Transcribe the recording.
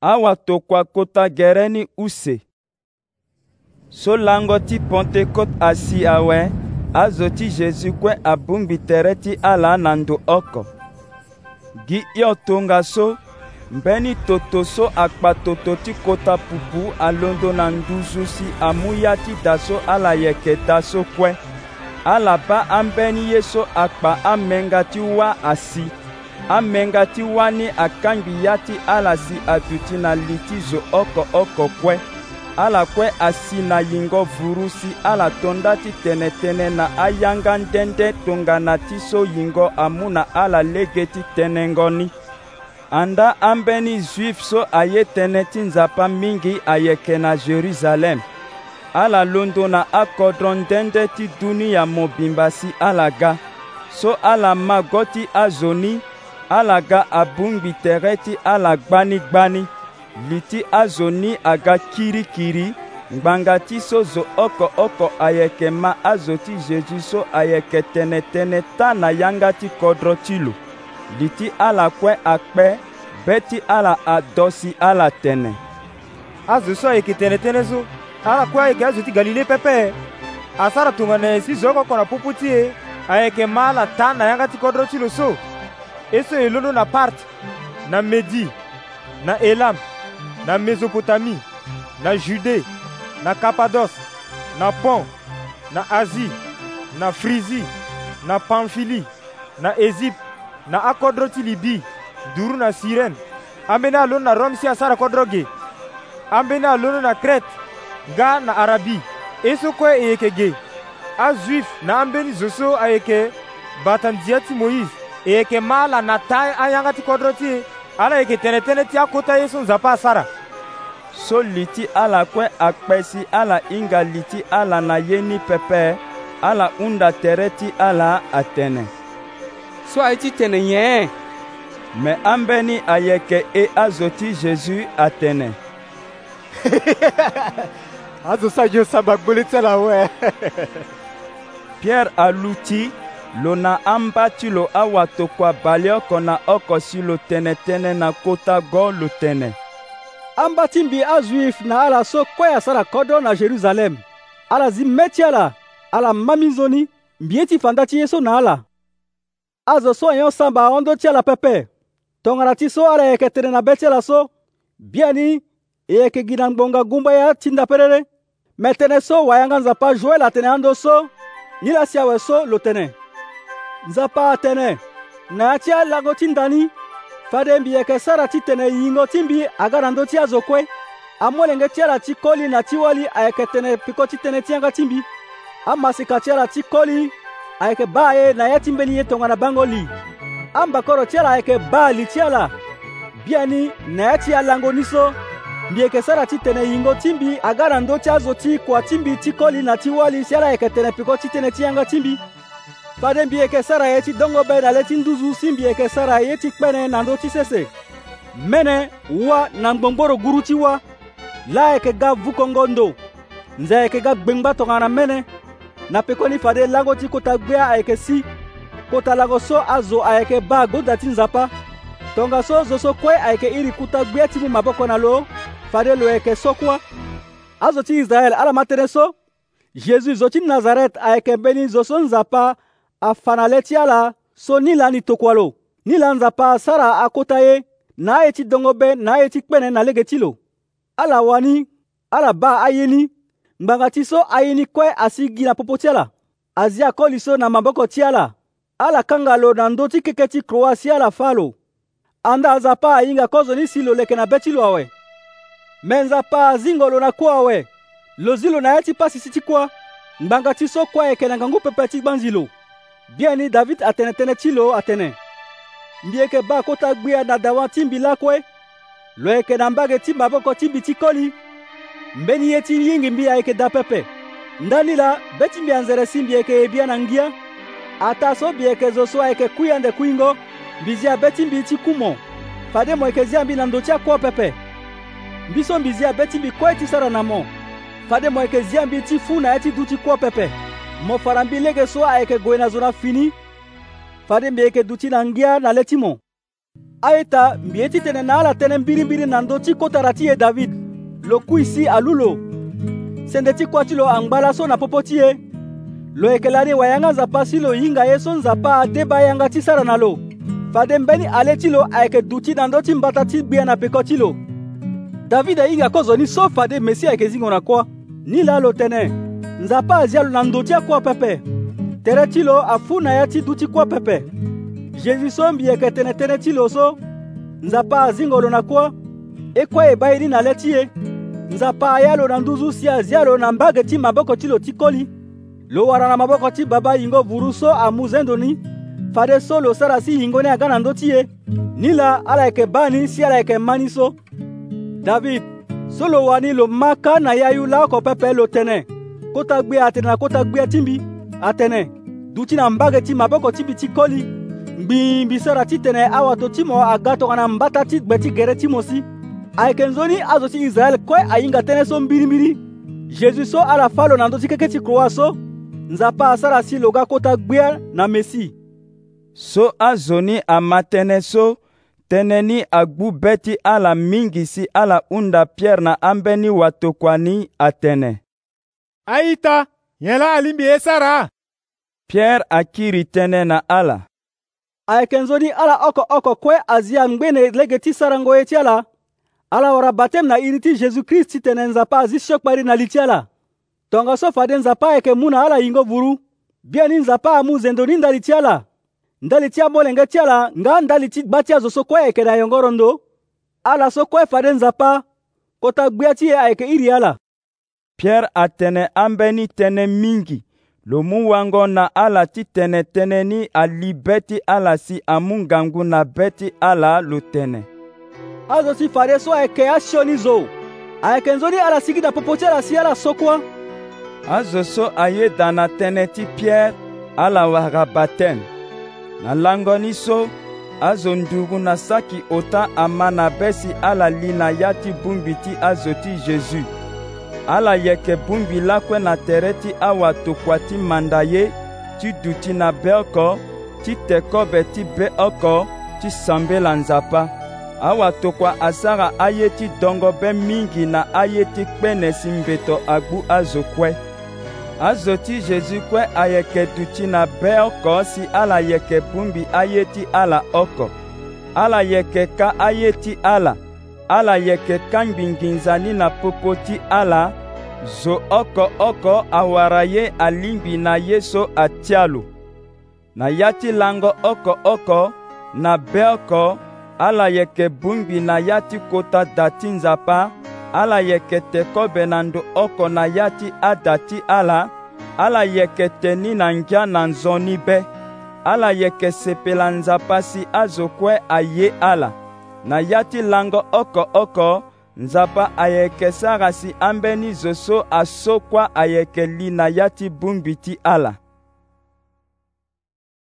awa tokua gere ni use so lango ti pentekôte asi awe azo ti jésus kue abungbi tere ti ala na ndo oko gi hio tongaso mbeni toto so akpa toto ti kota pupu alondo na nduzu si amu ya ti daso ala yeke da so kue ala ba ambeni ye so akpa amenga ti wâ asi amenga ti wani akangi ya ti ala si atû ti na li ti zo oko-oko kue ala kue asi na yingo vuru si ala tonda ti tene-tënë na ayanga ndende tongana ti so yingo amû na ala lege ti tënë ngoni anda ambeni zuife so aye tënë ti nzapa mingi ayeke na jeruzalem ala londo na akodro ndende ti dunia mobimba si ala ga so ala ma go ti azo ni ala ga abungbi tere ti ala gbanigbani li ti azo ni aga kirikiri ngbanga ti so zo oko-oko ayeke ma azo ti zezu so ayeke tënëtënë tâ na yanga ti kodro ti lo li ti ala kue akpe be ti ala ado si ala tene azo so ayeke tënëtënë so ala kue ayeke azo ti galile pepe asara tongana si zo oko oko na pupu ti e ayeke ma ala ta na yanga ti kodro ti lo so eso elongo na parte na medi na elam na mesopotami na jude na kapados na pont na asie na frisi na pamfili na ezipte na akodro ti libi duru na sirene ambeni alondo na rome si asara kodro ge ambeni alondo na krete nga na arabi e so kue e yeke ge azuife na ambeni zo so ayeke batandia ti moïse eke mala na ta ayanga ti kodro ti ala yeke tene tënë ti akota ye so nzapa asara so li ti ala kue akpe si ala hinga li ti ala na ye ni pepe ala hunda tere ti ala atene so aye ti tene nyen me ambeni ayeke e azo ti jésus atene azo so aye samba gboli ti ala awe pierre alu ti lo na amba ti lo awatokua bale oko na oko si lo tënëtënë na kota go lo tene amba ti mbi azuife na ala so kue asara kodo na jeruzalem ala zi mê ti ala ala ma minzoni mbi ye ti fanda ti ye so na ala azo so ayon samba ahondo ti ala pepe tongana ti so ala yeke tere na be ti ala so biani e yeke gi na ngbonga ngumba ya tinda perere me tënë so wayanga nzapa joel atene ando so ni la si awe so lo tene nzapa tene na ti alago ti ndani fade mbi yeke sara ti tene yingo ti mbi aga na ndö ti azo kue amolenge ti ala ti koli na ti wali ayeke tene piko ti tënë ti yanga ti mbi amasika ti ala ti koli ayeke baa ye na ya ti mbeni ye tongana bango li ambakoro ti ala ayeke baa li ti ala biani na ya ti alango ni so mbi yeke sara ti tene yingo ti mbi aga na ndö ti azo ti kua ti mbi ti koli na ti wali si ala ayeke tene piko ti tënë ti yanga ti mbi Fade mbieke sara yeti dongo beda leti nduzu si mbieke sara yeti kpene na ti sese. Mene wa na ngbongboro guru ti wa. laa yeke ga vukongo ndo. Nze yeke ga gbengba tongana mene. Na pekoni fade lango ti kota gbea ayeke si. Kota lango so azo ayeke ba agoda ti nzapa. tongaso zo so kue ayeke iri kuta gbia ti mu maboko na lo fade lo yeke so kuâ azo ti israel ala ma tere so jésus zo ti nazaret ayeke mbeni zo so nzapa afanale ti ala so ni la ni tokua lo ni la nzapa asara akota ye na aye ti dongo be na aye ti kpene na lege ti lo ala wani ala ba aye ni ngbanga ti so aye ni kue asi gi na popo ti ala azi akoli so na maboko ti ala ala kanga lo na ndö ti keke ti kroa si ala fâ lo anda nzapa ahinga kozo ni si lo leke na be ti lo awe me nzapa azingo lo na kuâ awe lo zi lo na ye ti pasisi ti kuâ ngbanga ti so kuâ yeke na ngangu pepe ti gbanzi lo bien ni david atene tënë ti lo atene mbi yeke bâ kota gbia na dawan ti mbi lakue lo yeke na mbage ti maboko ti mbi ti koli mbeni ye ti yingi mbi ayeke da pepe ndani la be ti mbi anzere si mbi yeke ye bia na ngia ata so mbi yeke zo so ayeke kui ande kuingo mbi zia be ti mbi ti kumo fade mo yeke zia mbi na ndo ti akuo pepe mbi so mbi zia be ti mbi kue ti sara na mo fade mo yeke zia mbi ti fu na ye ti duti kuo pepe mo farambille ke so aye ke gue na zo na fini fade mbi ye yeke duti na ngia na le ti mo aita mbi ye titene na ala tënë mbirimbiri na ndö ti kotara ti ye david lo kui si alu lo sende ti kuâ ti lo angba laso na popo ti ye lo yeke lani wayanga nzapa si lo hinga ye so nzapa adeba yanga ti sara na lo fade mbeni ale ti lo ayeke duti na ndö ti mbata ti gbia na peko ti lo david ahinga kozo ni so fade mesi ayeke zingo na kuâ ni laa lo tënë nzapa azia lo na ndö ti akua pepe tere ti lo afu na ya ti duâ ti kuâ pepe zezu so mbi yeke tene tënë ti lo so nzapa azingo lo na kuâ e kuâ e ba ye ni na le ti e nzapa aya lo na nduzu si azia lo na mbage ti maboko ti lo ti koli lo wara na maboko ti babâ yingo vuru so amu zendo ni fade so lo sara si hingo ni aga na ndö ti e ni la ala yeke ba ni si ala yeke ma ni so david so lo wani lo ma ka na yayu laoko pepe lo tene kota gbe atene na kota gbe ti mbi atene duti na mbage ti maboko ti mbi ti koli ngbin mbi sara ti tene awato ti mo aga tongana mbata ti gbe ti gere ti mo si ayeke nzoni azo ti israel kue ahinga tënë so mbirimbiri jésus so ala fâ lo na ndö ti keke ti kuroa so nzapa asara si loga kota gbia na mesi so azo ni ama tënë so tënë ni agbu be ti ala mingi si ala hunda pierre na ambeni watokua ni atene aita yela alimbi sara Pierre akiri tene na ala ayekenzoni ala oko oko kue azia ngbene lege ti sarango ye ti ala ala wara bateme na iri ti jésus-christ ti tene nzapa azi siokpari na li ti ala tongaso fade nzapa ayeke mu na ala yingo vuru bie ni nzapa amu zendo ni ndali ti ala ndali ti abolenge ti ala nga ndali ti gba ti azo so kue ayeke na yongoro ndo ala so kue fade nzapa kota gbia ti e ayeke iri ala Pierre a tɛnɛ an bɛ ni tɛnɛ mingi lo mu wango na ala ti tɛnɛtɛnɛ ni ali bɛɛ ti ala si amu ngangu na bɛɛ ti ala lo tɛnɛ azo si fare so ayeke asioni zo ayeke nzoni ala sigi na popo ti ala si ala sokua azo so aye da na tënë ti pierre ala wara batême na langoni so azo ndugu na saki ota ama na be si ala li na ya ti bongbi ti azo ti jésus ala yeke bongbi lakue na tere ti awatokua ti manda ye ti du ti na be oko ti tekobe ti be oko ti sambe la nzapa awatokua asara aye ti dongobe mingi na aye ti kpene si mbeto agbu azo kue azo ti jésus kue ayeke du ti na be oko si ala yeke bongbi aye ti ala oko ala yeke ka aye ti ala ala yeke kangbi nginzani na popo ti ala zo oko-oko awara ye alingbi na ye so atia lo na ya ti lango oko-oko na be oko ala yeke bungbi na ya ti kota da ti nzapa ala yeke te kobe na ndo oko na ya ti ada ti ala ala yeke teni na ngia na nzoni be ala yeke sepela nzapa si azokue aye ala na ya ti lango oko-oko nzapa ayeke sara si ambeni zo so asokua ayeke li na ya ti bongbi ti ala